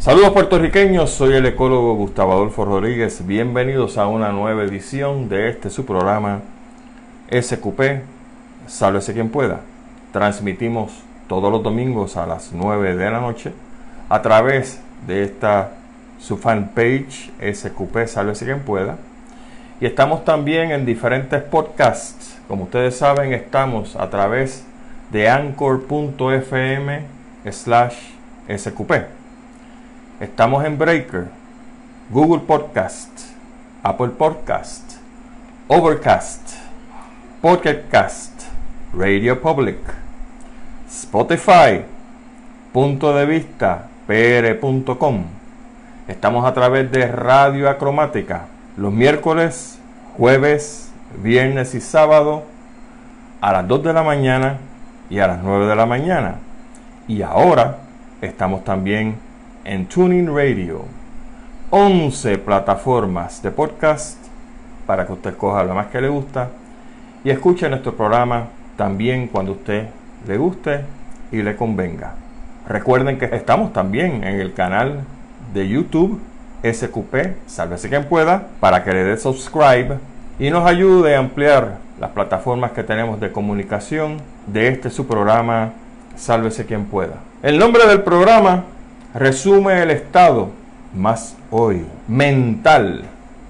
Saludos puertorriqueños, soy el ecólogo Gustavo Adolfo Rodríguez. Bienvenidos a una nueva edición de este su programa SQP, Sálvese quien pueda. Transmitimos todos los domingos a las 9 de la noche a través de esta su fanpage SQP, Sálvese quien pueda. Y estamos también en diferentes podcasts. Como ustedes saben, estamos a través de anchor.fm slash SQP. Estamos en Breaker, Google Podcast, Apple Podcast, Overcast, Pocket Cast, Radio Public, Spotify, punto de vista pr.com. Estamos a través de Radio Acromática los miércoles, jueves, viernes y sábado a las 2 de la mañana y a las 9 de la mañana. Y ahora estamos también en Tuning Radio. 11 plataformas de podcast para que usted escoja lo más que le gusta y escuche nuestro programa también cuando usted le guste y le convenga. Recuerden que estamos también en el canal de YouTube SQP, sálvese quien pueda, para que le dé subscribe y nos ayude a ampliar las plataformas que tenemos de comunicación de este su programa, sálvese quien pueda. El nombre del programa resume el estado más hoy mental,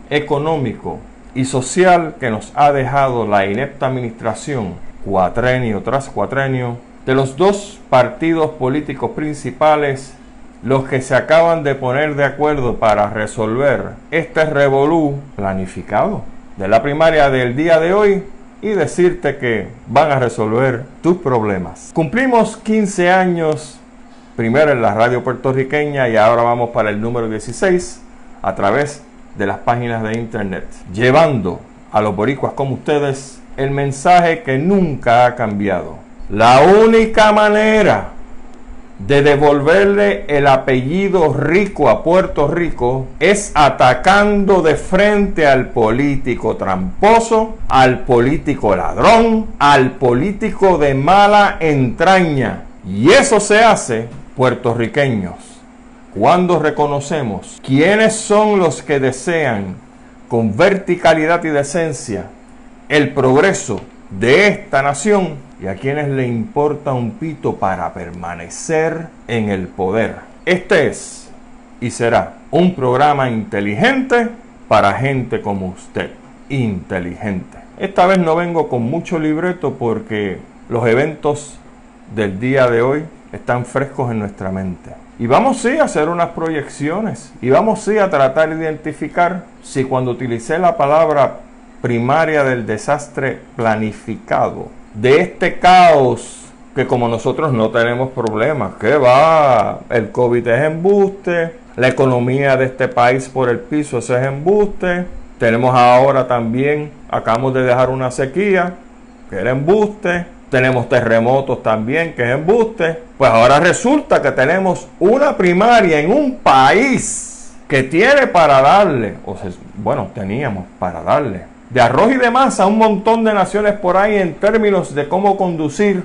económico y social que nos ha dejado la inepta administración cuatrenio tras cuatrenio de los dos partidos políticos principales los que se acaban de poner de acuerdo para resolver este revolú planificado de la primaria del día de hoy y decirte que van a resolver tus problemas. Cumplimos 15 años primero en la radio puertorriqueña y ahora vamos para el número 16 a través de las páginas de internet, llevando a los boricuas como ustedes el mensaje que nunca ha cambiado. La única manera de devolverle el apellido rico a Puerto Rico es atacando de frente al político tramposo, al político ladrón, al político de mala entraña. Y eso se hace puertorriqueños, cuando reconocemos quiénes son los que desean con verticalidad y decencia el progreso de esta nación y a quienes le importa un pito para permanecer en el poder. Este es y será un programa inteligente para gente como usted. Inteligente. Esta vez no vengo con mucho libreto porque los eventos del día de hoy están frescos en nuestra mente. Y vamos sí a hacer unas proyecciones. Y vamos sí a tratar de identificar si cuando utilicé la palabra primaria del desastre planificado, de este caos que como nosotros no tenemos problemas, que va, el COVID es embuste, la economía de este país por el piso es embuste, tenemos ahora también, acabamos de dejar una sequía, que era embuste, tenemos terremotos también, que es embuste. Pues ahora resulta que tenemos una primaria en un país que tiene para darle, o sea, bueno, teníamos para darle, de arroz y de masa a un montón de naciones por ahí en términos de cómo conducir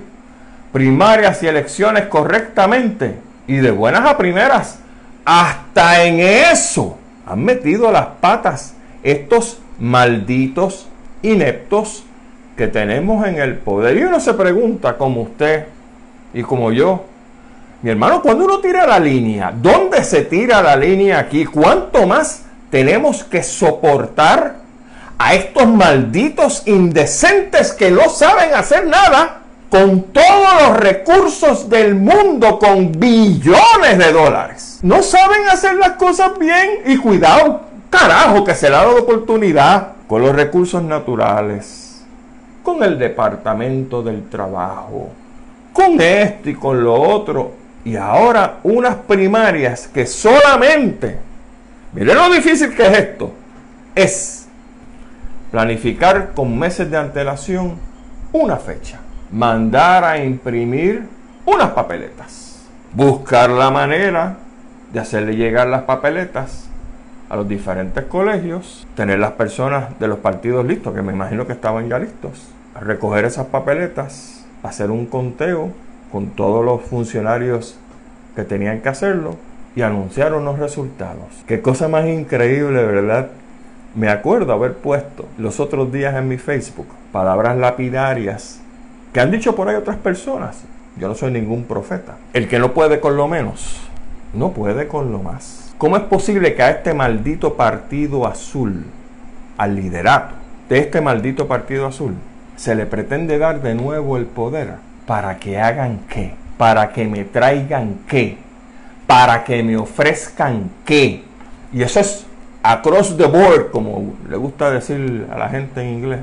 primarias y elecciones correctamente y de buenas a primeras. Hasta en eso han metido las patas estos malditos ineptos que tenemos en el poder. Y uno se pregunta, como usted y como yo, mi hermano, cuando uno tira la línea, ¿dónde se tira la línea aquí? ¿Cuánto más tenemos que soportar a estos malditos indecentes que no saben hacer nada con todos los recursos del mundo, con billones de dólares? No saben hacer las cosas bien y cuidado, carajo, que se le ha dado oportunidad con los recursos naturales con el departamento del trabajo, con esto y con lo otro. Y ahora unas primarias que solamente, miren lo difícil que es esto, es planificar con meses de antelación una fecha, mandar a imprimir unas papeletas, buscar la manera de hacerle llegar las papeletas a los diferentes colegios, tener las personas de los partidos listos, que me imagino que estaban ya listos, recoger esas papeletas, hacer un conteo con todos los funcionarios que tenían que hacerlo y anunciar unos resultados. Qué cosa más increíble, ¿verdad? Me acuerdo haber puesto los otros días en mi Facebook palabras lapidarias que han dicho por ahí otras personas. Yo no soy ningún profeta. El que no puede con lo menos, no puede con lo más. ¿Cómo es posible que a este maldito partido azul, al liderato de este maldito partido azul, se le pretende dar de nuevo el poder para que hagan qué? Para que me traigan qué? Para que me ofrezcan qué? Y eso es across the board, como le gusta decir a la gente en inglés,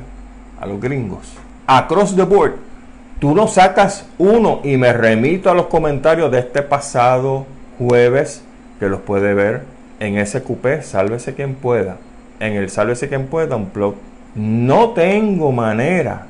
a los gringos. Across the board. Tú no sacas uno y me remito a los comentarios de este pasado jueves, que los puede ver en ese cupé, sálvese quien pueda. En el sálvese quien pueda, un blog. No tengo manera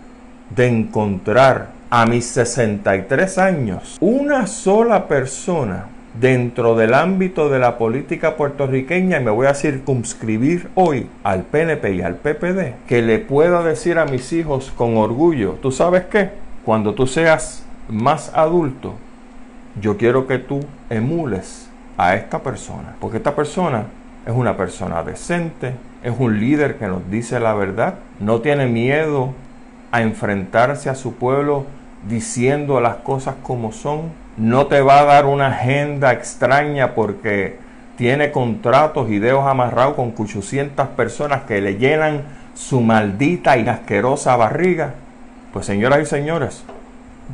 de encontrar a mis 63 años una sola persona dentro del ámbito de la política puertorriqueña, y me voy a circunscribir hoy al PNP y al PPD, que le pueda decir a mis hijos con orgullo, ¿tú sabes qué? Cuando tú seas más adulto, yo quiero que tú emules a esta persona, porque esta persona es una persona decente, es un líder que nos dice la verdad, no tiene miedo a enfrentarse a su pueblo diciendo las cosas como son, no te va a dar una agenda extraña porque tiene contratos y dedos amarrados con 800 personas que le llenan su maldita y asquerosa barriga. Pues señoras y señores,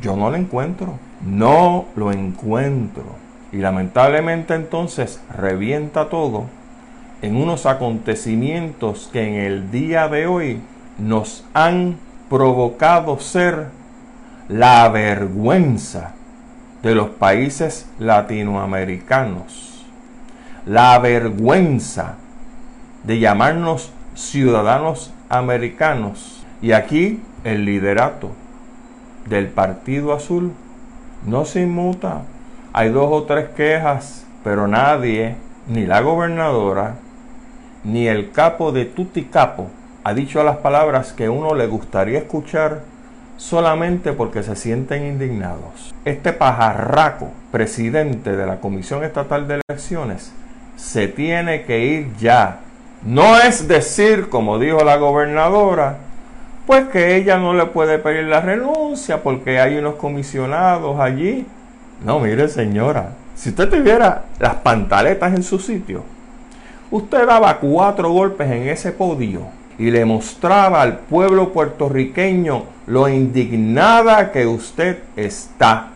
yo no lo encuentro, no lo encuentro. Y lamentablemente entonces revienta todo en unos acontecimientos que en el día de hoy nos han provocado ser la vergüenza de los países latinoamericanos, la vergüenza de llamarnos ciudadanos americanos y aquí el liderato del Partido Azul no se inmuta. Hay dos o tres quejas, pero nadie, ni la gobernadora, ni el capo de Tuticapo, ha dicho las palabras que uno le gustaría escuchar solamente porque se sienten indignados. Este pajarraco, presidente de la Comisión Estatal de Elecciones, se tiene que ir ya. No es decir, como dijo la gobernadora, pues que ella no le puede pedir la renuncia porque hay unos comisionados allí. No, mire señora, si usted tuviera las pantaletas en su sitio, usted daba cuatro golpes en ese podio y le mostraba al pueblo puertorriqueño lo indignada que usted está.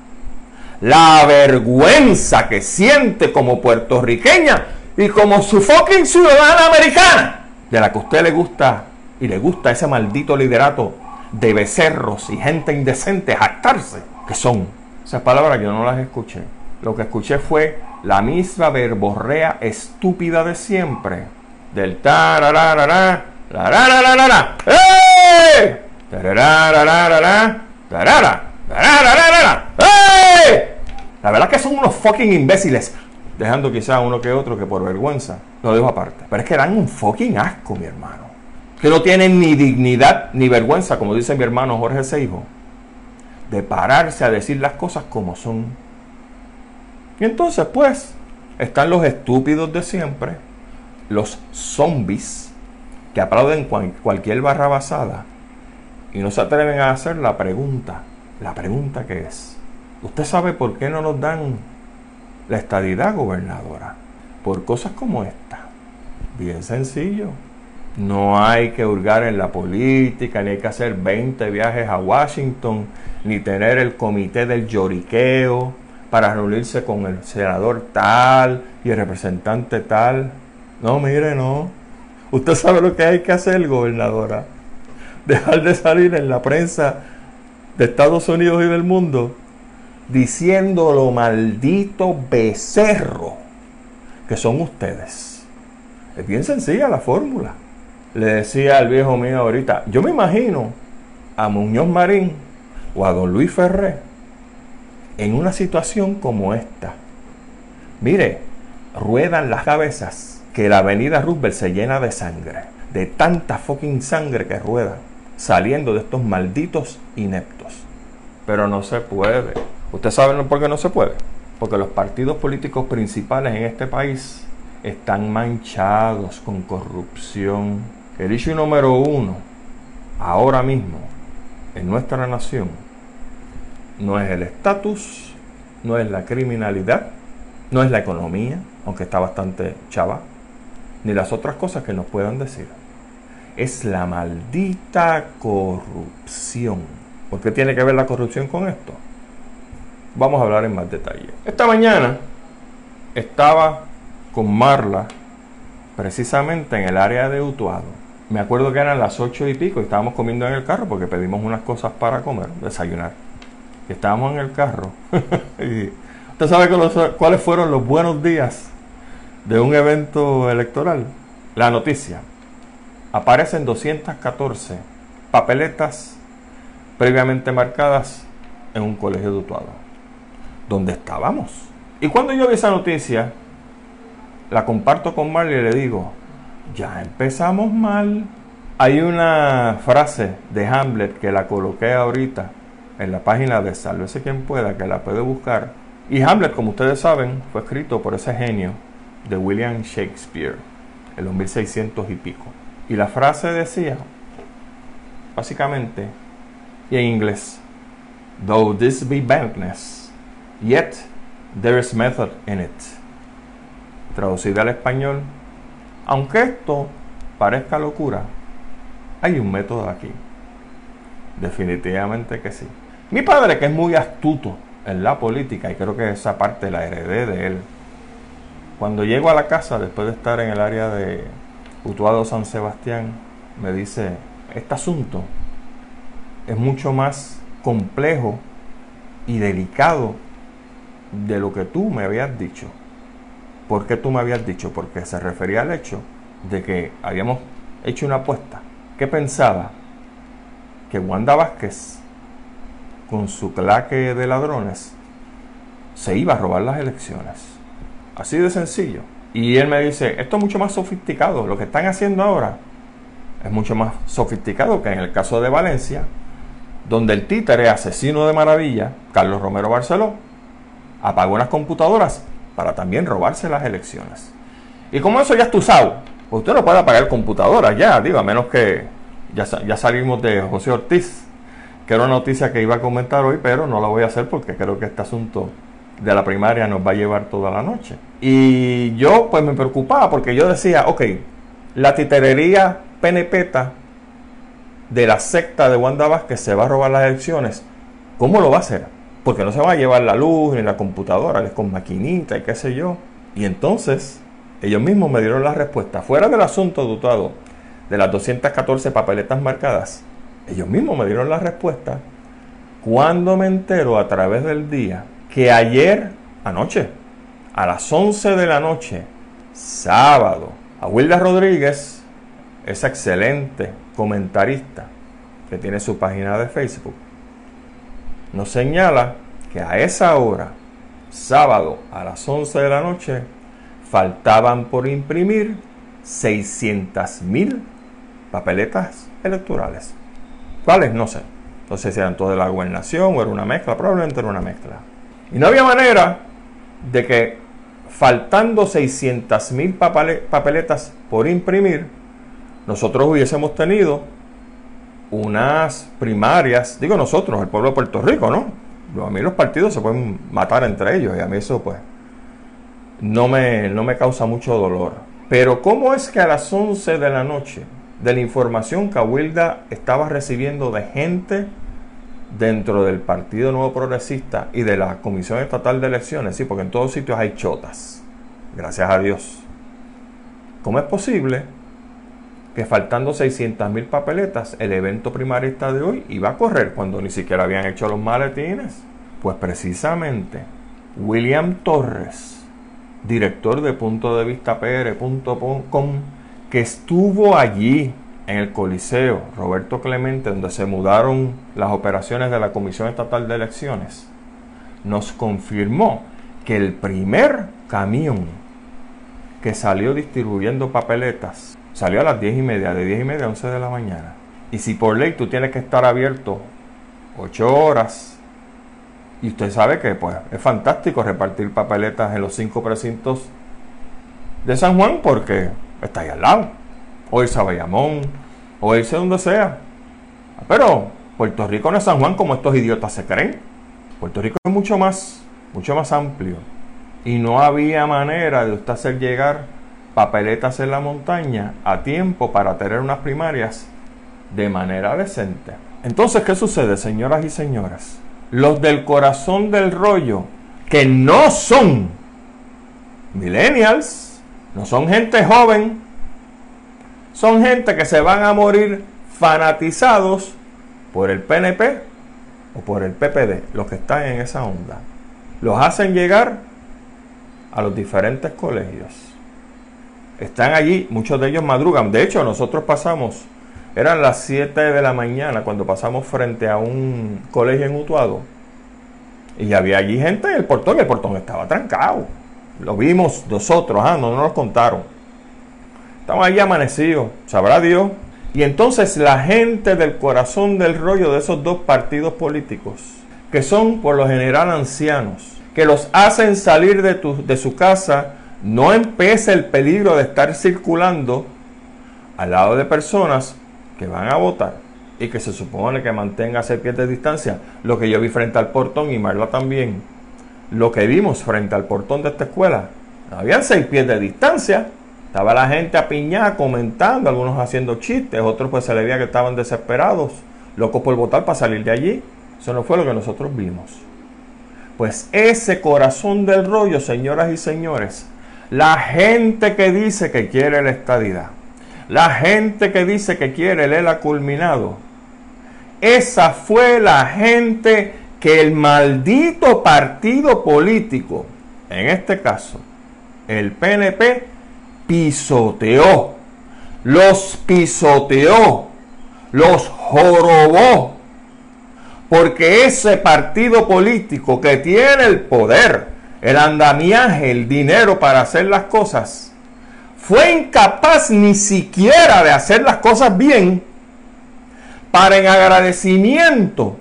La vergüenza que siente como puertorriqueña y como su fucking ciudadana americana, de la que usted le gusta y le gusta ese maldito liderato de becerros y gente indecente jactarse, que son. Esas palabras yo no las escuché. Lo que escuché fue la misma verborrea estúpida de siempre. Del tarararara, la la la la la la. La verdad que son unos fucking imbéciles. Dejando quizá uno que otro que por vergüenza lo dejo aparte. Pero es que dan un fucking asco, mi hermano. Que no tienen ni dignidad ni vergüenza, como dice mi hermano Jorge Seijo, de pararse a decir las cosas como son. Y entonces, pues, están los estúpidos de siempre, los zombies que aplauden cualquier barra basada y no se atreven a hacer la pregunta. La pregunta que es, ¿usted sabe por qué no nos dan la estadidad gobernadora? Por cosas como esta. Bien sencillo. No hay que hurgar en la política, ni hay que hacer 20 viajes a Washington, ni tener el comité del lloriqueo para reunirse con el senador tal y el representante tal. No, mire, no. Usted sabe lo que hay que hacer, gobernadora. Dejar de salir en la prensa de Estados Unidos y del mundo diciendo lo maldito becerro que son ustedes. Es bien sencilla la fórmula. Le decía al viejo mío ahorita, yo me imagino a Muñoz Marín o a don Luis Ferré en una situación como esta. Mire, ruedan las cabezas que la avenida Roosevelt se llena de sangre, de tanta fucking sangre que rueda, saliendo de estos malditos ineptos. Pero no se puede. ¿Usted sabe por qué no se puede? porque los partidos políticos principales en este país están manchados con corrupción. El issue número uno, ahora mismo, en nuestra nación, no es el estatus, no es la criminalidad, no es la economía, aunque está bastante chava, ni las otras cosas que nos puedan decir. Es la maldita corrupción. ¿Por qué tiene que ver la corrupción con esto? Vamos a hablar en más detalle. Esta mañana estaba con Marla precisamente en el área de Utuado. Me acuerdo que eran las ocho y pico y estábamos comiendo en el carro porque pedimos unas cosas para comer, desayunar. Estábamos en el carro. ¿Usted sabe cuáles fueron los buenos días de un evento electoral? La noticia. Aparecen 214 papeletas previamente marcadas en un colegio de Utuado, donde estábamos. Y cuando yo vi esa noticia, la comparto con Marley y le digo, ya empezamos mal. Hay una frase de Hamlet que la coloqué ahorita en la página de Sálvese quien pueda, que la puede buscar y Hamlet, como ustedes saben, fue escrito por ese genio de William Shakespeare en los 1600 y pico. Y la frase decía, básicamente, y en inglés, Though this be badness, yet there is method in it. Traducida al español, aunque esto parezca locura, hay un método aquí. Definitivamente que sí. Mi padre, que es muy astuto en la política y creo que esa parte la heredé de él. Cuando llego a la casa, después de estar en el área de Utuado San Sebastián, me dice, este asunto es mucho más complejo y delicado de lo que tú me habías dicho. ¿Por qué tú me habías dicho? Porque se refería al hecho de que habíamos hecho una apuesta. ¿Qué pensaba? Que Wanda Vázquez con su claque de ladrones, se iba a robar las elecciones. Así de sencillo. Y él me dice, esto es mucho más sofisticado, lo que están haciendo ahora es mucho más sofisticado que en el caso de Valencia, donde el títere asesino de maravilla, Carlos Romero Barceló, apagó unas computadoras para también robarse las elecciones. Y como eso ya es usado, usted no puede apagar computadoras ya, digo, a menos que ya, ya salimos de José Ortiz, que era una noticia que iba a comentar hoy, pero no la voy a hacer porque creo que este asunto de la primaria nos va a llevar toda la noche. Y yo pues me preocupaba porque yo decía, ok, la titerería penepeta de la secta de Wanda Vázquez se va a robar las elecciones. ¿Cómo lo va a hacer? Porque no se va a llevar la luz ni la computadora, es con maquinita y qué sé yo. Y entonces ellos mismos me dieron la respuesta. Fuera del asunto dotado de las 214 papeletas marcadas, ellos mismos me dieron la respuesta cuando me entero a través del día que ayer, anoche, a las 11 de la noche, sábado, a Wilda Rodríguez, esa excelente comentarista que tiene su página de Facebook, nos señala que a esa hora, sábado a las 11 de la noche, faltaban por imprimir 600 mil papeletas electorales. ¿Cuáles? No sé. No sé si eran todos de la gobernación o era una mezcla, probablemente era una mezcla. Y no había manera de que faltando 600 mil papeletas por imprimir, nosotros hubiésemos tenido unas primarias, digo nosotros, el pueblo de Puerto Rico, ¿no? A mí los partidos se pueden matar entre ellos y a mí eso pues no me, no me causa mucho dolor. Pero ¿cómo es que a las 11 de la noche de la información que Wilda estaba recibiendo de gente dentro del Partido Nuevo Progresista y de la Comisión Estatal de Elecciones, sí, porque en todos sitios hay chotas, gracias a Dios. ¿Cómo es posible que faltando 600 mil papeletas, el evento primarista de hoy iba a correr cuando ni siquiera habían hecho los maletines? Pues precisamente William Torres, director de punto de vista PR.com, que estuvo allí en el Coliseo Roberto Clemente, donde se mudaron las operaciones de la Comisión Estatal de Elecciones, nos confirmó que el primer camión que salió distribuyendo papeletas salió a las 10 y media, de 10 y media a 11 de la mañana. Y si por ley tú tienes que estar abierto 8 horas Y usted sabe que pues, es fantástico repartir papeletas en los cinco precintos de San Juan porque está ahí al lado. O irse a Bayamón, o irse donde sea. Pero Puerto Rico no es San Juan como estos idiotas se creen. Puerto Rico es mucho más, mucho más amplio. Y no había manera de usted hacer llegar papeletas en la montaña a tiempo para tener unas primarias de manera decente. Entonces, ¿qué sucede, señoras y señoras? los del corazón del rollo, que no son millennials, no son gente joven, son gente que se van a morir fanatizados por el PNP o por el PPD, los que están en esa onda. Los hacen llegar a los diferentes colegios. Están allí, muchos de ellos madrugan. De hecho, nosotros pasamos eran las 7 de la mañana cuando pasamos frente a un colegio en Utuado. Y había allí gente en el portón y el portón estaba trancado. Lo vimos nosotros, ah, no, nos contaron. Estaban allí amanecidos, sabrá Dios. Y entonces la gente del corazón del rollo de esos dos partidos políticos, que son por lo general ancianos, que los hacen salir de, de su casa, no empieza el peligro de estar circulando al lado de personas que van a votar y que se supone que mantenga seis pies de distancia, lo que yo vi frente al portón y Marla también, lo que vimos frente al portón de esta escuela, habían seis pies de distancia, estaba la gente apiñada comentando, algunos haciendo chistes, otros pues se le veía que estaban desesperados, locos por votar para salir de allí, eso no fue lo que nosotros vimos. Pues ese corazón del rollo, señoras y señores, la gente que dice que quiere la estadidad, la gente que dice que quiere el ELA culminado, esa fue la gente que el maldito partido político, en este caso el PNP, pisoteó, los pisoteó, los jorobó, porque ese partido político que tiene el poder, el andamiaje, el dinero para hacer las cosas, fue incapaz ni siquiera de hacer las cosas bien para en agradecimiento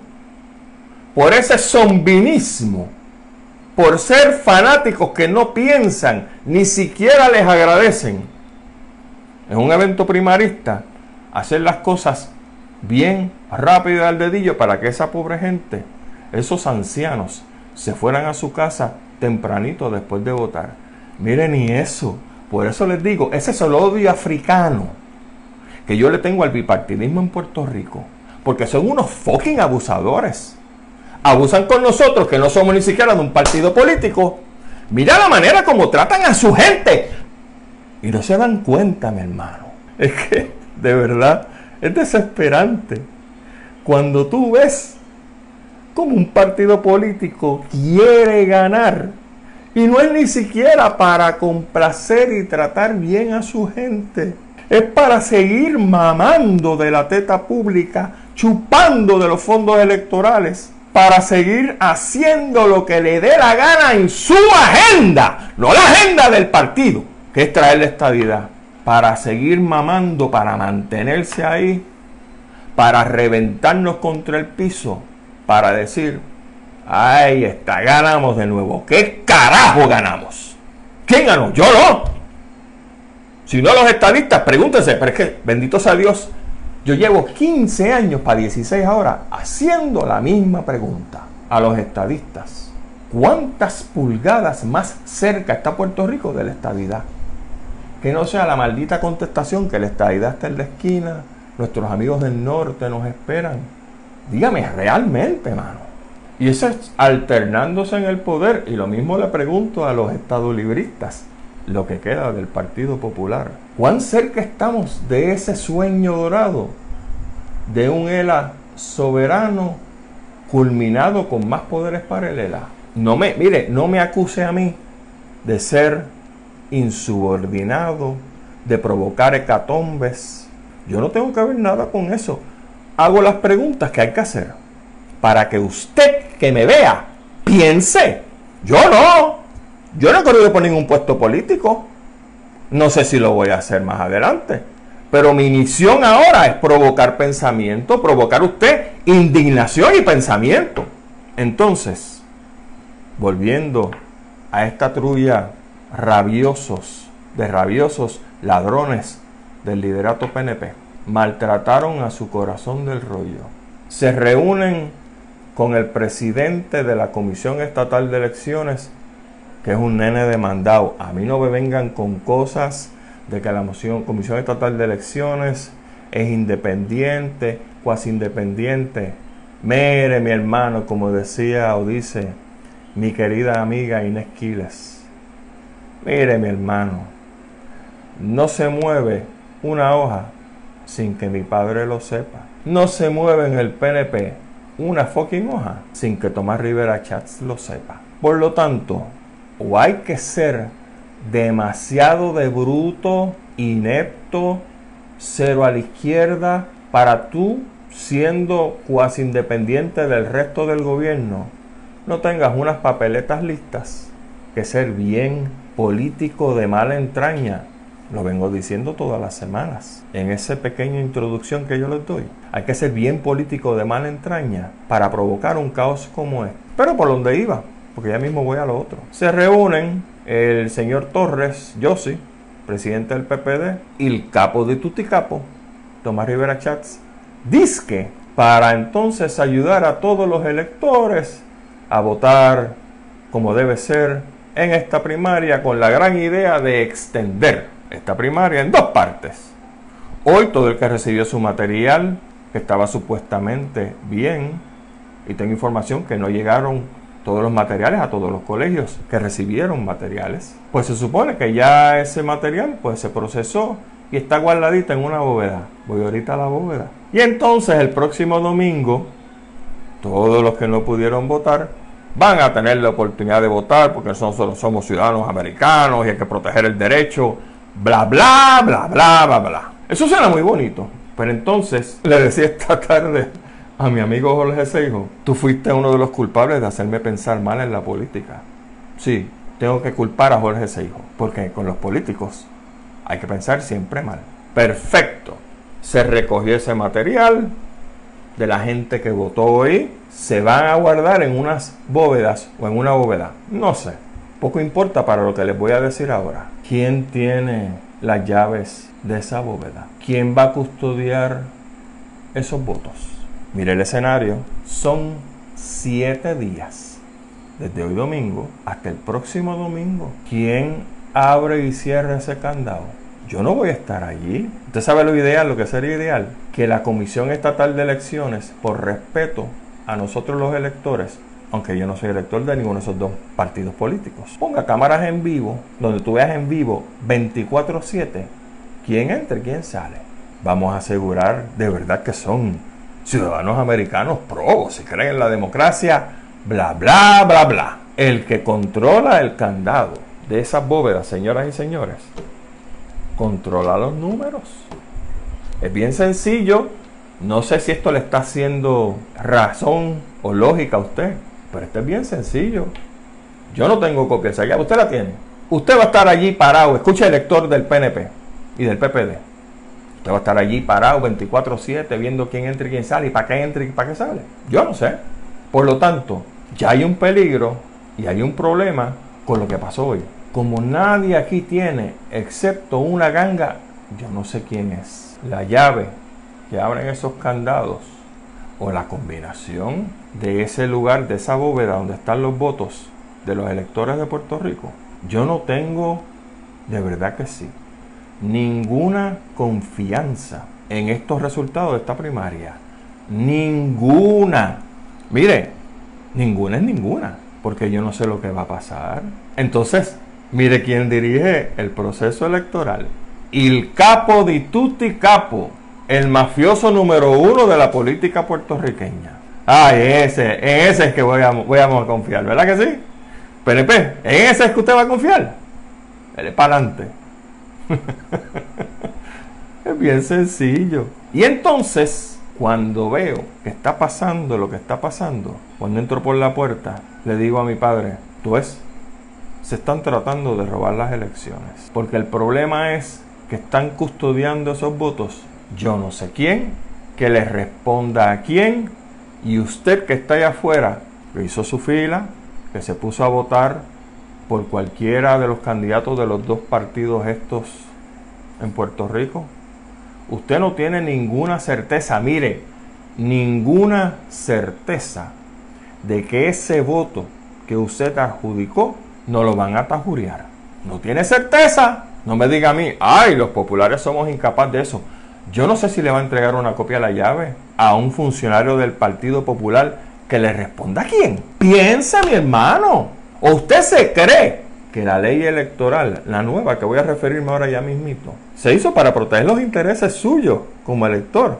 por ese zombinismo, por ser fanáticos que no piensan, ni siquiera les agradecen. En un evento primarista, hacer las cosas bien rápido al dedillo para que esa pobre gente, esos ancianos, se fueran a su casa tempranito después de votar. Miren, y eso por eso les digo, ese es el odio africano que yo le tengo al bipartidismo en Puerto Rico. Porque son unos fucking abusadores. Abusan con nosotros que no somos ni siquiera de un partido político. Mira la manera como tratan a su gente. Y no se dan cuenta, mi hermano. Es que, de verdad, es desesperante. Cuando tú ves como un partido político quiere ganar y no es ni siquiera para complacer y tratar bien a su gente. Es para seguir mamando de la teta pública, chupando de los fondos electorales, para seguir haciendo lo que le dé la gana en su agenda, no la agenda del partido, que es traer la estabilidad, para seguir mamando, para mantenerse ahí, para reventarnos contra el piso, para decir, Ahí está, ganamos de nuevo. ¿Qué carajo ganamos? ¿Quién ganó? Yo no. Si no los estadistas, pregúntense, pero es que, bendito sea Dios, yo llevo 15 años para 16 ahora haciendo la misma pregunta a los estadistas. ¿Cuántas pulgadas más cerca está Puerto Rico de la estadidad? Que no sea la maldita contestación que la estadidad está en la esquina, nuestros amigos del norte nos esperan. Dígame realmente, hermano. Y eso es alternándose en el poder. Y lo mismo le pregunto a los estadolibristas, lo que queda del Partido Popular. ¿Cuán cerca estamos de ese sueño dorado? De un ELA soberano culminado con más poderes para el ELA. No me, mire, no me acuse a mí de ser insubordinado, de provocar hecatombes. Yo no tengo que ver nada con eso. Hago las preguntas que hay que hacer para que usted que me vea piense. Yo no. Yo no he corrido por ningún puesto político. No sé si lo voy a hacer más adelante. Pero mi misión ahora es provocar pensamiento, provocar usted indignación y pensamiento. Entonces, volviendo a esta trulla rabiosos, de rabiosos ladrones del liderato PNP, maltrataron a su corazón del rollo. Se reúnen con el presidente de la Comisión Estatal de Elecciones, que es un nene demandado. A mí no me vengan con cosas de que la Comisión Estatal de Elecciones es independiente, cuasi independiente. Mire, mi hermano, como decía o dice mi querida amiga Inés Quiles. Mire, mi hermano, no se mueve una hoja sin que mi padre lo sepa. No se mueve en el PNP una fucking hoja sin que Tomás Rivera Chats lo sepa. Por lo tanto, o hay que ser demasiado de bruto, inepto, cero a la izquierda, para tú, siendo cuasi independiente del resto del gobierno, no tengas unas papeletas listas, que ser bien político de mala entraña, lo vengo diciendo todas las semanas. En esa pequeña introducción que yo les doy. Hay que ser bien político de mala entraña para provocar un caos como este. Pero por donde iba, porque ya mismo voy a lo otro. Se reúnen el señor Torres, Yossi, presidente del PPD, y el capo de Tuticapo, Tomás Rivera Chats, disque para entonces ayudar a todos los electores a votar como debe ser en esta primaria con la gran idea de extender esta primaria en dos partes. Hoy todo el que recibió su material, que estaba supuestamente bien, y tengo información que no llegaron todos los materiales a todos los colegios que recibieron materiales, pues se supone que ya ese material pues se procesó y está guardadita en una bóveda. Voy ahorita a la bóveda. Y entonces el próximo domingo, todos los que no pudieron votar van a tener la oportunidad de votar porque nosotros somos ciudadanos americanos y hay que proteger el derecho, bla, bla, bla, bla, bla, bla. Eso suena muy bonito. Pero entonces le decía esta tarde a mi amigo Jorge Seijo, tú fuiste uno de los culpables de hacerme pensar mal en la política. Sí, tengo que culpar a Jorge Seijo, porque con los políticos hay que pensar siempre mal. Perfecto. Se recogió ese material de la gente que votó hoy. Se van a guardar en unas bóvedas o en una bóveda. No sé. Poco importa para lo que les voy a decir ahora. ¿Quién tiene las llaves de esa bóveda? ¿Quién va a custodiar esos votos? Mire el escenario, son siete días, desde hoy domingo hasta el próximo domingo. ¿Quién abre y cierra ese candado? Yo no voy a estar allí. Usted sabe lo ideal, lo que sería ideal, que la Comisión Estatal de Elecciones, por respeto a nosotros los electores, aunque yo no soy elector de ninguno de esos dos partidos políticos, ponga cámaras en vivo, donde tú veas en vivo 24/7 quién entra y quién sale. Vamos a asegurar de verdad que son ciudadanos americanos probos, si creen en la democracia, bla, bla, bla, bla. El que controla el candado de esas bóvedas, señoras y señores, controla los números. Es bien sencillo. No sé si esto le está haciendo razón o lógica a usted, pero esto es bien sencillo. Yo no tengo copias allá, usted la tiene. Usted va a estar allí parado, escucha el lector del PNP y del PPD Usted va a estar allí parado 24/7 viendo quién entra y quién sale y para qué entra y para qué sale. Yo no sé. Por lo tanto, ya hay un peligro y hay un problema con lo que pasó hoy. Como nadie aquí tiene, excepto una ganga, yo no sé quién es, la llave que abren esos candados o la combinación de ese lugar, de esa bóveda donde están los votos de los electores de Puerto Rico, yo no tengo, de verdad que sí, ninguna confianza en estos resultados de esta primaria. Ninguna. Mire, ninguna es ninguna, porque yo no sé lo que va a pasar. Entonces, mire quién dirige el proceso electoral. El capo di tutti capo, el mafioso número uno de la política puertorriqueña. Ay, ese, en ese es que voy a, voy a confiar, ¿verdad que sí? PNP, en ese es que usted va a confiar. Para adelante. es bien sencillo. Y entonces, cuando veo que está pasando lo que está pasando, cuando entro por la puerta, le digo a mi padre, tú ves, se están tratando de robar las elecciones. Porque el problema es que están custodiando esos votos. Yo no sé quién, que le responda a quién. Y usted que está allá afuera, que hizo su fila, que se puso a votar por cualquiera de los candidatos de los dos partidos estos en Puerto Rico? Usted no tiene ninguna certeza, mire, ninguna certeza de que ese voto que usted adjudicó no lo van a tajuriar. No tiene certeza. No me diga a mí, ay, los populares somos incapaces de eso. Yo no sé si le va a entregar una copia de la llave a un funcionario del Partido Popular que le responda a quién. Piense, mi hermano. ¿O usted se cree que la ley electoral, la nueva que voy a referirme ahora ya mismito, se hizo para proteger los intereses suyos como elector?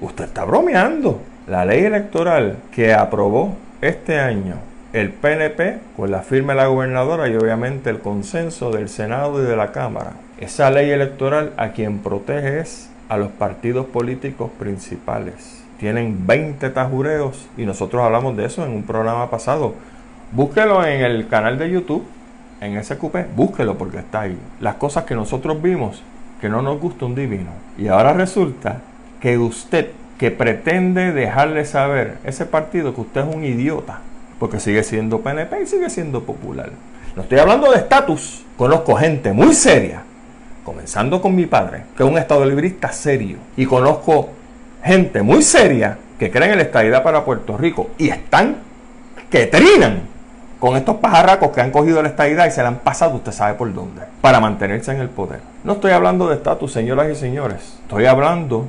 Usted está bromeando. La ley electoral que aprobó este año el PNP con la firma de la gobernadora y obviamente el consenso del Senado y de la Cámara. Esa ley electoral a quien protege es a los partidos políticos principales. Tienen 20 tajureos y nosotros hablamos de eso en un programa pasado. Búsquelo en el canal de YouTube, en SQP, búsquelo porque está ahí. Las cosas que nosotros vimos que no nos gusta un divino. Y ahora resulta que usted que pretende dejarle saber ese partido que usted es un idiota, porque sigue siendo PNP y sigue siendo popular. No estoy hablando de estatus. Conozco gente muy seria, comenzando con mi padre, que es un estado librista serio. Y conozco gente muy seria que cree en la estadidad para Puerto Rico y están que trinan con estos pajarracos que han cogido la estadidad y se la han pasado, usted sabe por dónde, para mantenerse en el poder. No estoy hablando de estatus, señoras y señores. Estoy hablando,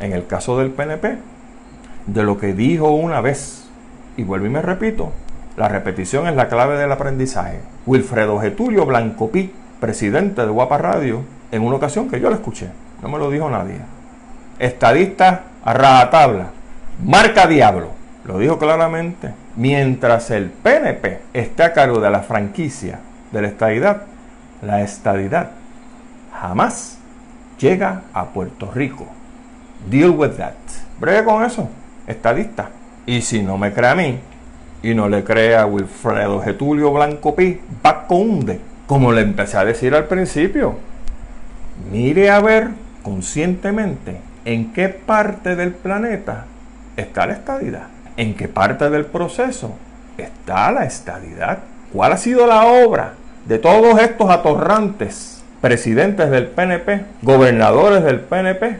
en el caso del PNP, de lo que dijo una vez y vuelvo y me repito, la repetición es la clave del aprendizaje. Wilfredo Getulio Blancopí, presidente de Guapa Radio, en una ocasión que yo lo escuché, no me lo dijo nadie. Estadista a rajatabla, marca diablo, lo dijo claramente. Mientras el PNP esté a cargo de la franquicia de la estadidad, la estadidad jamás llega a Puerto Rico. Deal with that. Breve con eso, estadista. Y si no me cree a mí, y no le cree a Wilfredo Getulio Blanco Pi, hunde, como le empecé a decir al principio, mire a ver conscientemente en qué parte del planeta está la estadidad, en qué parte del proceso está la estadidad, cuál ha sido la obra de todos estos atorrantes presidentes del PNP, gobernadores del PNP,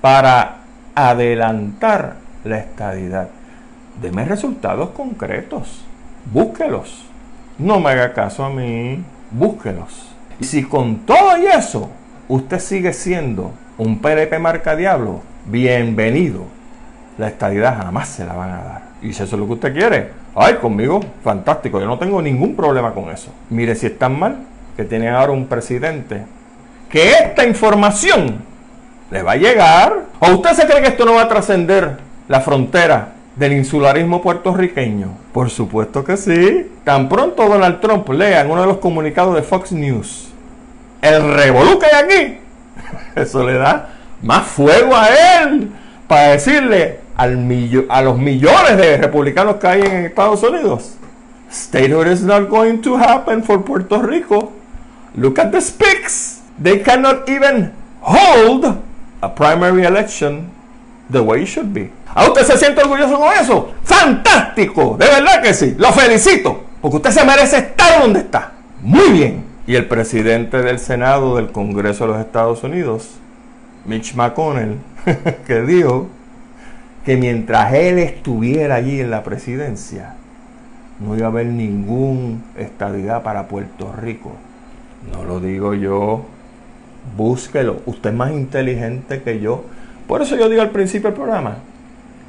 para adelantar la estadidad. Deme resultados concretos. Búsquelos. No me haga caso a mí. Búsquelos. Y si con todo y eso usted sigue siendo un PDP marca diablo, bienvenido. La estabilidad jamás se la van a dar. Y si eso es lo que usted quiere, ay, conmigo, fantástico. Yo no tengo ningún problema con eso. Mire si es tan mal que tiene ahora un presidente que esta información le va a llegar. ¿O usted se cree que esto no va a trascender la frontera del insularismo puertorriqueño? Por supuesto que sí. Tan pronto Donald Trump lea en uno de los comunicados de Fox News el revolú que hay aquí, eso le da más fuego a él para decirle al a los millones de republicanos que hay en Estados Unidos. Statehood is not going to happen for Puerto Rico. Look at the speaks. They cannot even hold a primary election the way it should be. ¿A usted se siente orgulloso con eso? ¡Fantástico! De verdad que sí. Lo felicito. Porque usted se merece estar donde está. Muy bien. Y el presidente del Senado del Congreso de los Estados Unidos, Mitch McConnell, que dijo que mientras él estuviera allí en la presidencia, no iba a haber ninguna estabilidad para Puerto Rico. No lo digo yo. Búsquelo. Usted es más inteligente que yo. Por eso yo digo al principio del programa,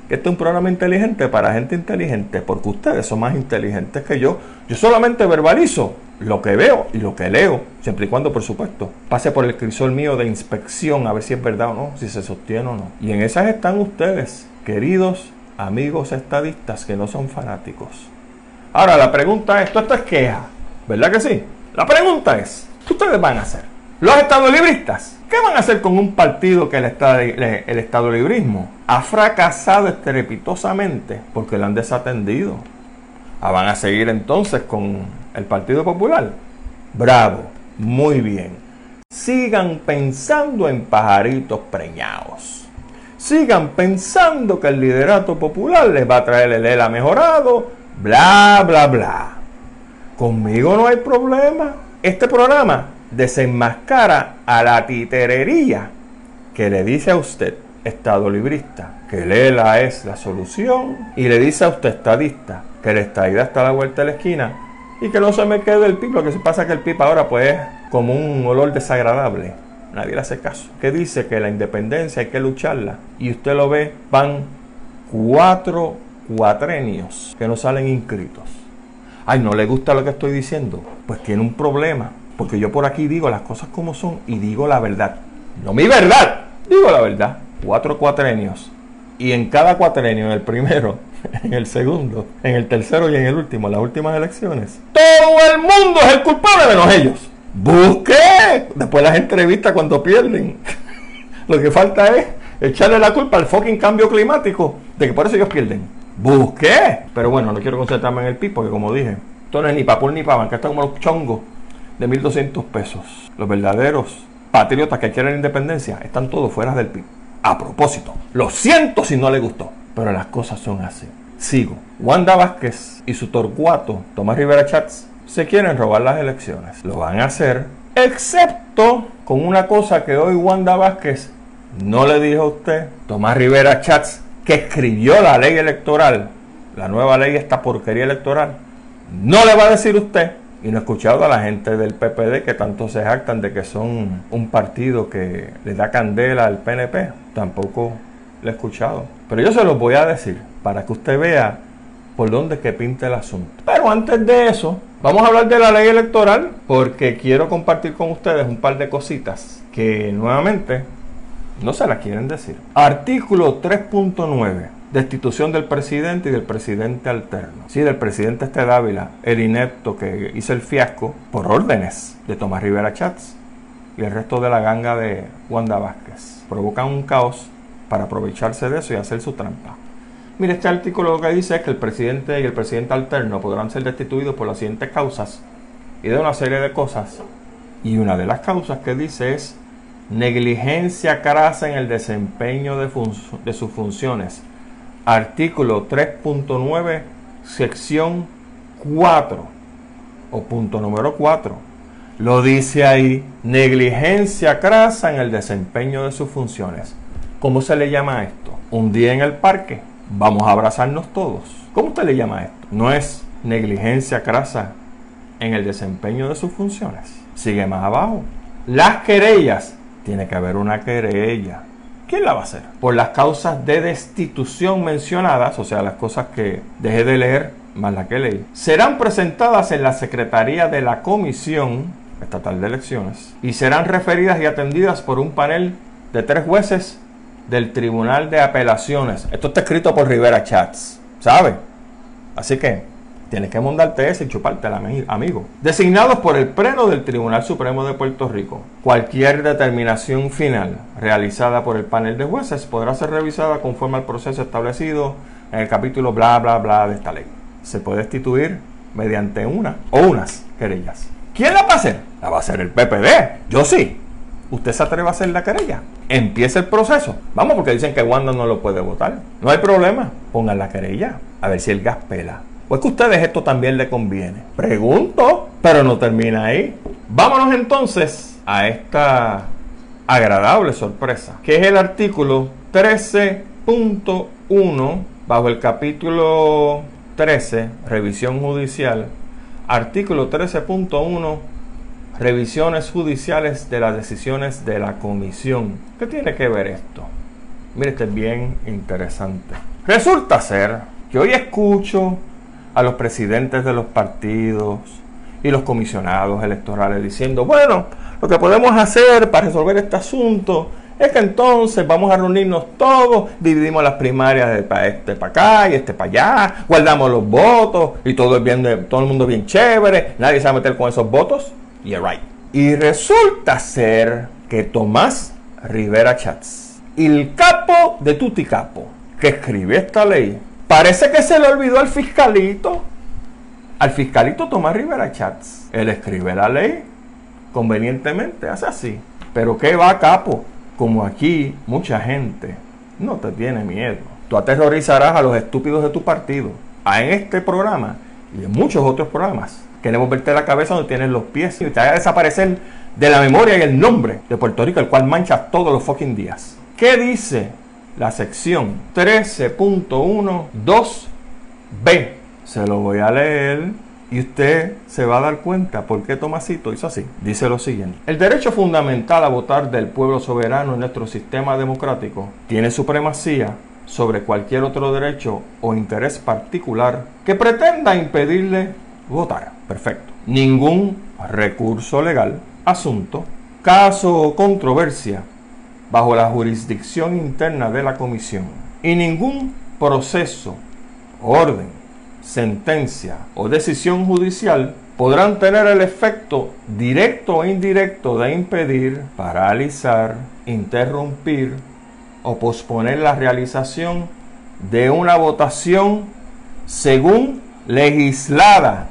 este es un programa inteligente para gente inteligente, porque ustedes son más inteligentes que yo. Yo solamente verbalizo lo que veo y lo que leo, siempre y cuando, por supuesto, pase por el crisol mío de inspección a ver si es verdad o no, si se sostiene o no. Y en esas están ustedes, queridos amigos estadistas que no son fanáticos. Ahora, la pregunta es, esto es queja, ¿verdad que sí? La pregunta es, ¿qué ustedes van a hacer? Los estadolibristas, ¿qué van a hacer con un partido que el, estado, el estadolibrismo ha fracasado estrepitosamente porque lo han desatendido? Ah, ¿Van a seguir entonces con el Partido Popular? Bravo, muy bien. Sigan pensando en pajaritos preñados. Sigan pensando que el liderato popular les va a traer el ELA mejorado, bla, bla, bla. Conmigo no hay problema. Este programa desenmascara a la titerería que le dice a usted, estado librista, que Lela es la solución, y le dice a usted, estadista, que la estadía está a la vuelta de la esquina, y que no se me quede el PIB. Lo que se pasa es que el PIB ahora pues es como un olor desagradable. Nadie le hace caso. Que dice que la independencia hay que lucharla. Y usted lo ve, van cuatro cuatrenios que no salen inscritos. Ay, no le gusta lo que estoy diciendo. Pues tiene un problema. Porque yo por aquí digo las cosas como son y digo la verdad. No mi verdad, digo la verdad. Cuatro cuatrenios. Y en cada cuatrenio, en el primero, en el segundo, en el tercero y en el último, las últimas elecciones, todo el mundo es el culpable menos ellos. Busque. Después las entrevistas cuando pierden. Lo que falta es echarle la culpa al fucking cambio climático de que por eso ellos pierden. Busqué. Pero bueno, no quiero concentrarme en el PIB porque como dije, esto no es ni papul ni pavan, que está como los chongos de 1.200 pesos. Los verdaderos patriotas que quieren independencia están todos fuera del PIB. A propósito, lo siento si no le gustó, pero las cosas son así. Sigo. Wanda Vázquez y su torcuato, Tomás Rivera Chats, se quieren robar las elecciones. Lo van a hacer, excepto con una cosa que hoy Wanda Vázquez no le dijo a usted. Tomás Rivera Chats, que escribió la ley electoral, la nueva ley, esta porquería electoral, no le va a decir usted y no he escuchado a la gente del PPD que tanto se jactan de que son un partido que le da candela al PNP. Tampoco lo he escuchado. Pero yo se los voy a decir para que usted vea por dónde que pinta el asunto. Pero antes de eso, vamos a hablar de la ley electoral porque quiero compartir con ustedes un par de cositas que nuevamente no se las quieren decir. Artículo 3.9 destitución del presidente y del presidente alterno. Sí, del presidente este Dávila, el inepto que hizo el fiasco por órdenes de Tomás Rivera Chats y el resto de la ganga de Wanda Vázquez. Provocan un caos para aprovecharse de eso y hacer su trampa. Mire, este artículo lo que dice es que el presidente y el presidente alterno podrán ser destituidos por las siguientes causas y de una serie de cosas. Y una de las causas que dice es negligencia crasa en el desempeño de, sus funciones artículo 3.9, sección 4 o punto número 4. Lo dice ahí, negligencia crasa en el desempeño de sus funciones. ¿Cómo se le llama esto? Un día en el parque, vamos a abrazarnos todos. ¿Cómo usted le llama esto? No es negligencia crasa en el desempeño de sus funciones. Sigue más abajo. Las querellas. Tiene que haber una querella. ¿quién la va a hacer? Por las causas de destitución mencionadas, o sea, las cosas que dejé de leer más la que leí, serán presentadas en la Secretaría de la Comisión Estatal de Elecciones y serán referidas y atendidas por un panel de tres jueces del Tribunal de Apelaciones. Esto está escrito por Rivera Chats, ¿sabe? Así que Tienes que montarte ese y amigo. Designados por el Pleno del Tribunal Supremo de Puerto Rico. Cualquier determinación final realizada por el panel de jueces podrá ser revisada conforme al proceso establecido en el capítulo bla bla bla de esta ley. Se puede destituir mediante una o unas querellas. ¿Quién la va a hacer? La va a hacer el PPD. Yo sí. ¿Usted se atreve a hacer la querella? Empieza el proceso. Vamos, porque dicen que Wanda no lo puede votar. No hay problema. Pongan la querella. A ver si el gas pela. Pues que a ustedes esto también le conviene. Pregunto, pero no termina ahí. Vámonos entonces a esta agradable sorpresa, que es el artículo 13.1 bajo el capítulo 13, revisión judicial, artículo 13.1, revisiones judiciales de las decisiones de la comisión. ¿Qué tiene que ver esto? Mire, este es bien interesante. Resulta ser que hoy escucho a los presidentes de los partidos y los comisionados electorales diciendo, bueno, lo que podemos hacer para resolver este asunto es que entonces vamos a reunirnos todos, dividimos las primarias de para este para acá y este para allá, guardamos los votos y todo es bien, todo el mundo bien chévere, nadie se va a meter con esos votos. Right. Y resulta ser que Tomás Rivera Chats, el capo de Tuticapo, que escribe esta ley, Parece que se le olvidó al fiscalito, al fiscalito Tomás Rivera Chats. Él escribe la ley, convenientemente, hace así. Pero ¿qué va, capo? Como aquí mucha gente no te tiene miedo. Tú aterrorizarás a los estúpidos de tu partido. A en este programa y en muchos otros programas Queremos verte la cabeza donde tienes los pies y te haga desaparecer de la memoria y el nombre de Puerto Rico, el cual mancha todos los fucking días. ¿Qué dice la sección 13.12b? Se lo voy a leer y usted se va a dar cuenta por qué Tomasito hizo así. Dice lo siguiente. El derecho fundamental a votar del pueblo soberano en nuestro sistema democrático tiene supremacía sobre cualquier otro derecho o interés particular que pretenda impedirle votar. Perfecto. Ningún recurso legal, asunto, caso o controversia bajo la jurisdicción interna de la comisión y ningún proceso, orden, sentencia o decisión judicial podrán tener el efecto directo o indirecto de impedir, paralizar, interrumpir o posponer la realización de una votación según legislada.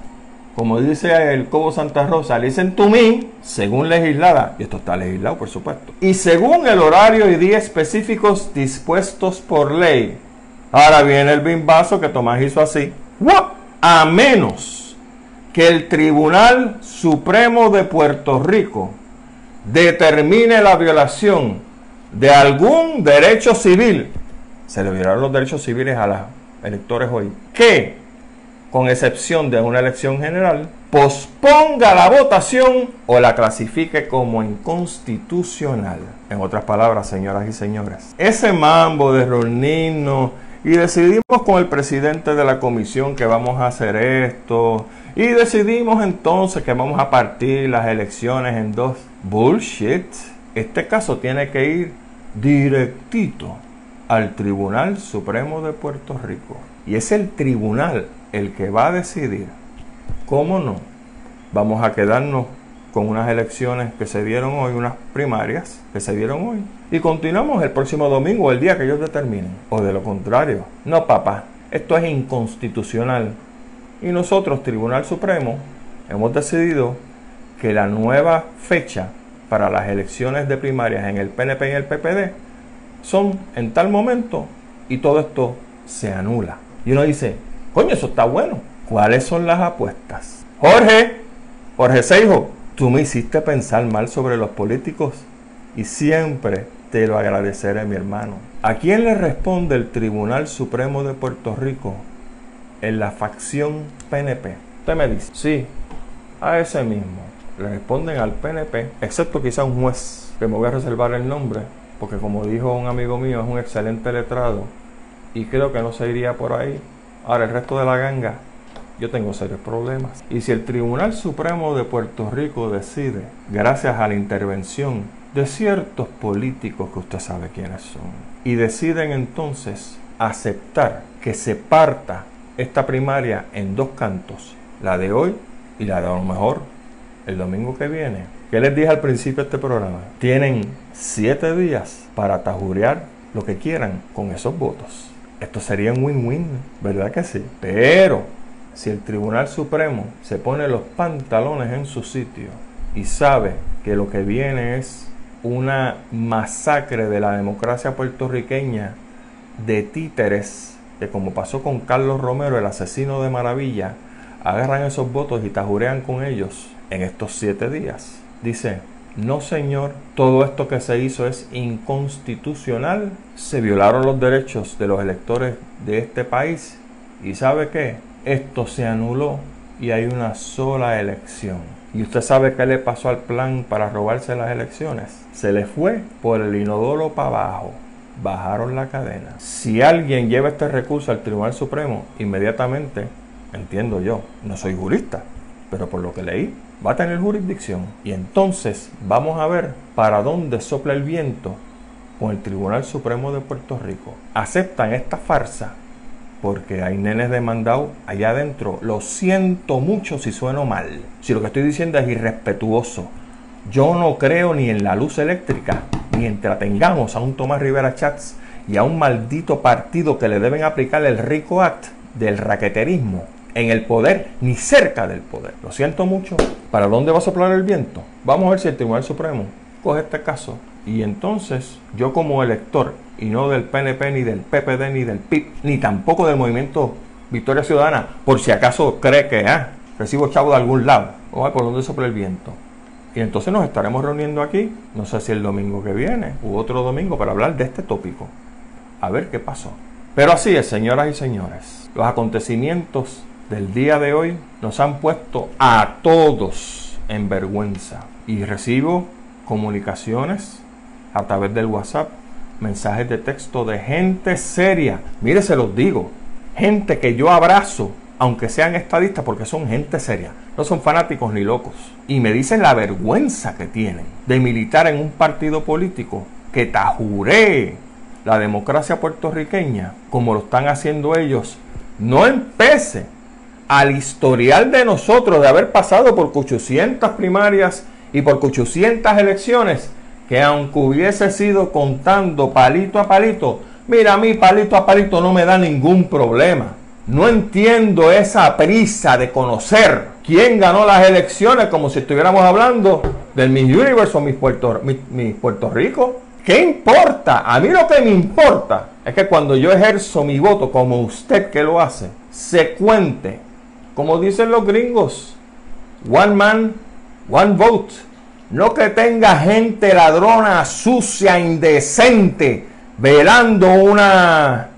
Como dice el Cobo Santa Rosa, listen to me, según legislada, y esto está legislado por supuesto, y según el horario y día específicos dispuestos por ley. Ahora viene el bimbazo que Tomás hizo así. A menos que el Tribunal Supremo de Puerto Rico determine la violación de algún derecho civil, se le violaron los derechos civiles a los electores hoy, que, con excepción de una elección general, posponga la votación o la clasifique como inconstitucional. En otras palabras, señoras y señores, ese mambo de reunirnos y decidimos con el presidente de la comisión que vamos a hacer esto. Y decidimos entonces que vamos a partir las elecciones en dos. Bullshit. Este caso tiene que ir directito al Tribunal Supremo de Puerto Rico. Y es el tribunal el que va a decidir. ¿Cómo no? Vamos a quedarnos con unas elecciones que se dieron hoy, unas primarias que se dieron hoy. Y continuamos el próximo domingo, el día que ellos determinen. O de lo contrario. No, papá, esto es inconstitucional. Y nosotros, Tribunal Supremo, hemos decidido que la nueva fecha para las elecciones de primarias en el PNP y el PPD son en tal momento y todo esto se anula. Y uno dice, coño, eso está bueno. ¿Cuáles son las apuestas? Jorge, Jorge Seijo, Tú me hiciste pensar mal sobre los políticos y siempre te lo agradeceré, mi hermano. ¿A quién le responde el Tribunal Supremo de Puerto Rico en la facción PNP? Usted me dice, sí, a ese mismo. Le responden al PNP, excepto quizá un juez, que me voy a reservar el nombre, porque como dijo un amigo mío, es un excelente letrado y creo que no se iría por ahí. Ahora, el resto de la ganga yo tengo serios problemas. Y si el Tribunal Supremo de Puerto Rico decide, gracias a la intervención de ciertos políticos que usted sabe quiénes son, y deciden entonces aceptar que se parta esta primaria en dos cantos, la de hoy y la de a lo mejor el domingo que viene. ¿Qué les dije al principio de este programa? Tienen siete días para tajurear lo que quieran con esos votos. Esto sería un win-win, ¿verdad que sí? Pero si el Tribunal Supremo se pone los pantalones en su sitio y sabe que lo que viene es una masacre de la democracia puertorriqueña de títeres, que como pasó con Carlos Romero, el asesino de Maravilla, agarran esos votos y tajurean con ellos en estos siete días. Dice, no señor, todo esto que se hizo es inconstitucional, se violaron los derechos de los electores de este país y sabe qué, esto se anuló y hay una sola elección. ¿Y usted sabe qué le pasó al plan para robarse las elecciones? Se le fue por el inodoro para abajo. Bajaron la cadena. Si alguien lleva este recurso al Tribunal Supremo, inmediatamente, entiendo yo, no soy jurista, pero por lo que leí, va a tener jurisdicción. Y entonces vamos a ver para dónde sopla el viento con el Tribunal Supremo de Puerto Rico. ¿Aceptan esta farsa porque hay nenes demandados allá adentro. Lo siento mucho si sueno mal. Si lo que estoy diciendo es irrespetuoso. Yo no creo ni en la luz eléctrica, mientras tengamos a un Tomás Rivera Chats y a un maldito partido que le deben aplicar el Rico Act del raqueterismo en el poder, ni cerca del poder. Lo siento mucho. ¿Para dónde va a soplar el viento? Vamos a ver si el Tribunal Supremo coge este caso y entonces yo como elector y no del PNP, ni del PPD, ni del PIB, ni tampoco del movimiento Victoria Ciudadana, por si acaso cree que, ah, recibo chavo de algún lado, o por donde sopla el viento. Y entonces nos estaremos reuniendo aquí, no sé si el domingo que viene u otro domingo, para hablar de este tópico. A ver qué pasó. Pero así es, señoras y señores. Los acontecimientos del día de hoy nos han puesto a todos en vergüenza. Y recibo comunicaciones a través del WhatsApp, mensajes de texto de gente seria. Mire, se los digo, gente que yo abrazo, aunque sean estadistas, porque son gente seria, no son fanáticos ni locos. Y me dicen la vergüenza que tienen de militar en un partido político que tajuree la democracia puertorriqueña, como lo están haciendo ellos, no empece al historial de nosotros de haber pasado por 800 primarias y por 800 elecciones, que aunque hubiese sido contando palito a palito, mira, a mí palito a palito no me da ningún problema. No entiendo esa prisa de conocer quién ganó las elecciones como si estuviéramos hablando del Miss Universe o Miss Puerto, Puerto Rico. ¿Qué importa? A mí lo que me importa es que cuando yo ejerzo mi voto como usted que lo hace, se cuente, como dicen los gringos, one man, one vote. No que tenga gente ladrona, sucia, indecente, velando una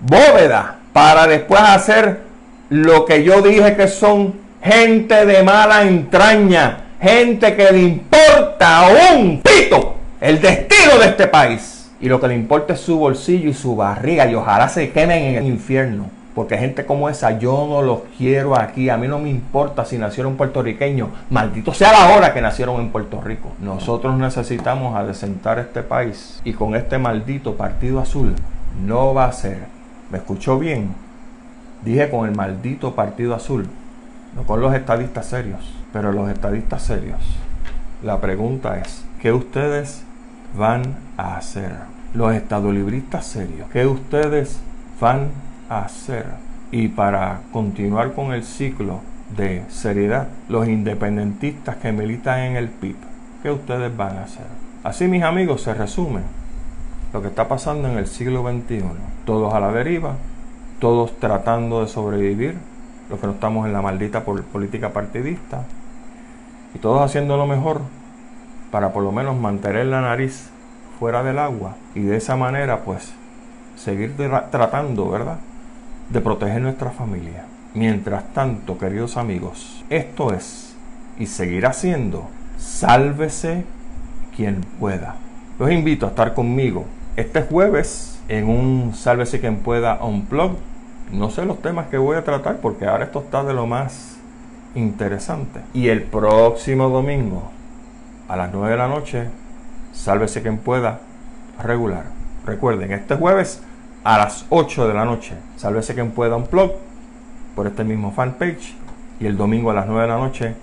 bóveda para después hacer lo que yo dije que son gente de mala entraña, gente que le importa un pito el destino de este país. Y lo que le importa es su bolsillo y su barriga y ojalá se quemen en el infierno. Porque gente como esa yo no los quiero aquí. A mí no me importa si nacieron puertorriqueños. Maldito sea la hora que nacieron en Puerto Rico. Nosotros necesitamos adecentar este país. Y con este maldito partido azul no va a ser. ¿Me escuchó bien? Dije con el maldito partido azul. No con los estadistas serios. Pero los estadistas serios. La pregunta es, ¿qué ustedes van a hacer? Los estadolibristas serios, ¿qué ustedes van a hacer? Y para continuar con el ciclo de seriedad, los independentistas que militan en el PIB, ¿qué ustedes van a hacer? Así, mis amigos, se resume lo que está pasando en el siglo XXI. Todos a la deriva, todos tratando de sobrevivir, los que no estamos en la maldita política partidista, y todos haciendo lo mejor para por lo menos mantener la nariz fuera del agua y de esa manera pues seguir tratando, ¿verdad? De proteger nuestra familia. Mientras tanto, queridos amigos, esto es y seguirá siendo, sálvese quien pueda. Los invito a estar conmigo este jueves en un Sálvese quien pueda blog. No sé los temas que voy a tratar porque ahora esto está de lo más interesante. Y el próximo domingo a las 9 de la noche, sálvese quien pueda, regular. Recuerden, este jueves a las 8 de la noche, sálvese quien pueda un blog por este mismo fanpage. Y el domingo a las 9 de la noche,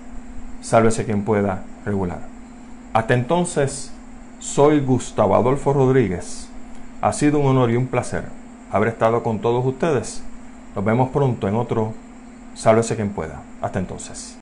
sálvese quien pueda, regular. Hasta entonces, soy Gustavo Adolfo Rodríguez. Ha sido un honor y un placer haber estado con todos ustedes. Nos vemos pronto en otro Sálvese quien pueda. Hasta entonces.